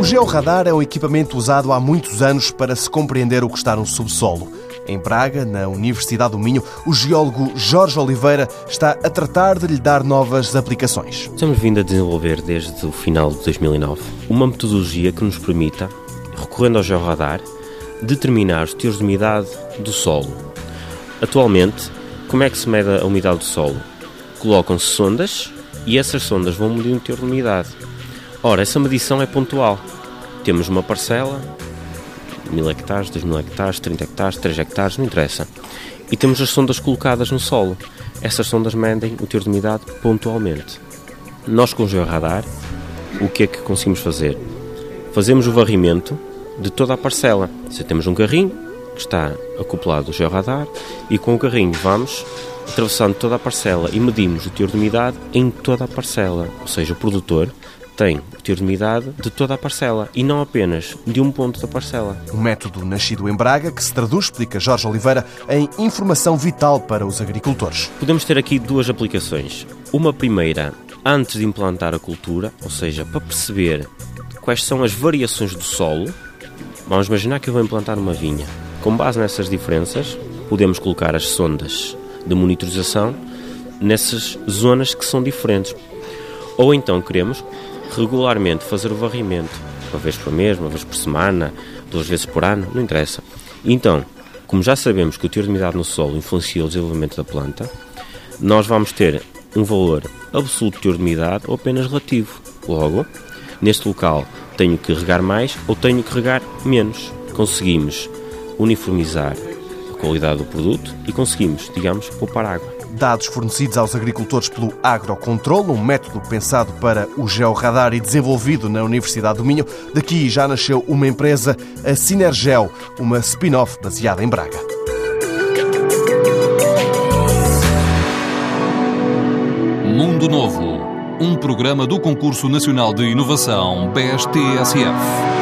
O georradar é um equipamento usado há muitos anos para se compreender o que está no subsolo. Em Braga, na Universidade do Minho, o geólogo Jorge Oliveira está a tratar de lhe dar novas aplicações. Estamos vindo a desenvolver desde o final de 2009 uma metodologia que nos permita, recorrendo ao georradar, determinar os teores de umidade do solo. Atualmente, como é que se mede a umidade do solo? Colocam-se sondas e essas sondas vão medir o teor de umidade. Ora, essa medição é pontual. Temos uma parcela, 1000 hectares, 2000 hectares, 30 hectares, 3 hectares, não interessa. E temos as sondas colocadas no solo. Essas sondas medem o teor de umidade pontualmente. Nós com o georradar, o que é que conseguimos fazer? Fazemos o varrimento de toda a parcela. Se temos um carrinho que está acoplado ao georradar e com o carrinho vamos atravessando toda a parcela e medimos o teor de umidade em toda a parcela. Ou seja, o produtor tem o teor de umidade de toda a parcela e não apenas de um ponto da parcela. Um método nascido em Braga que se traduz, explica Jorge Oliveira, em informação vital para os agricultores. Podemos ter aqui duas aplicações. Uma primeira, antes de implantar a cultura, ou seja, para perceber quais são as variações do solo. Vamos imaginar que eu vou implantar uma vinha. Com base nessas diferenças, podemos colocar as sondas de monitorização nessas zonas que são diferentes. Ou então queremos regularmente fazer o varrimento, uma vez por mês, uma vez por semana, duas vezes por ano, não interessa. Então, como já sabemos que o teor de umidade no solo influencia o desenvolvimento da planta, nós vamos ter um valor absoluto de teor de umidade ou apenas relativo. Logo, neste local tenho que regar mais ou tenho que regar menos. Conseguimos uniformizar qualidade do produto e conseguimos, digamos, poupar água dados fornecidos aos agricultores pelo Agrocontrol, um método pensado para o georradar e desenvolvido na Universidade do Minho. Daqui já nasceu uma empresa, a Sinergel, uma spin-off baseada em Braga. Mundo Novo, um programa do Concurso Nacional de Inovação, BSTSF.